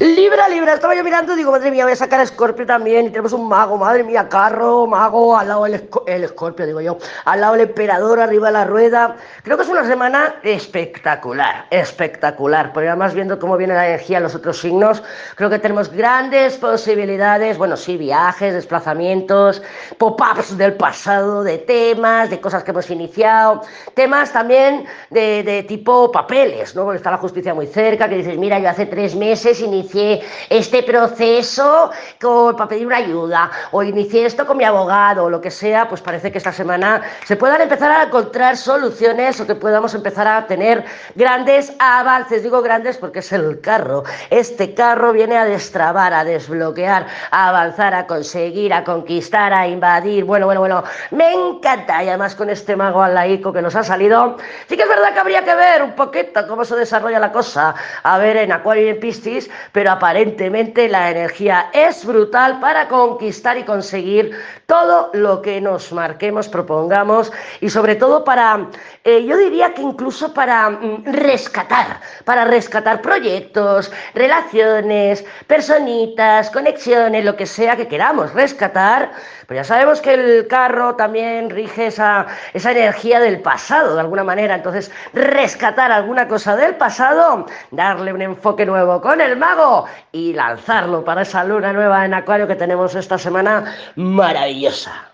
Libra, Libra, estaba yo mirando digo, madre mía, voy a sacar a Scorpio también. Y tenemos un mago, madre mía, carro, mago, al lado el, el Scorpio, digo yo, al lado el emperador, arriba la rueda. Creo que es una semana espectacular, espectacular. Porque además, viendo cómo viene la energía en los otros signos, creo que tenemos grandes posibilidades. Bueno, sí, viajes, desplazamientos, pop-ups del pasado, de temas, de cosas que hemos iniciado. Temas también de, de tipo papeles, ¿no? Porque está la justicia muy cerca, que dices, mira, yo hace tres meses inicié inicié este proceso con, para pedir una ayuda o inicié esto con mi abogado o lo que sea, pues parece que esta semana se puedan empezar a encontrar soluciones o que podamos empezar a tener grandes avances. Digo grandes porque es el carro. Este carro viene a destrabar, a desbloquear, a avanzar, a conseguir, a conquistar, a invadir. Bueno, bueno, bueno, me encanta. Y además con este mago al laico que nos ha salido, sí que es verdad que habría que ver un poquito cómo se desarrolla la cosa. A ver en Acuario y en Piscis, pero aparentemente la energía es brutal para conquistar y conseguir todo lo que nos marquemos, propongamos y sobre todo para, eh, yo diría que incluso para mm, rescatar, para rescatar proyectos, relaciones, personitas, conexiones, lo que sea que queramos rescatar, pues ya sabemos que el carro también rige esa, esa energía del pasado de alguna manera, entonces rescatar alguna cosa del pasado, darle un enfoque nuevo con el mago, y lanzarlo para esa luna nueva en Acuario que tenemos esta semana maravillosa.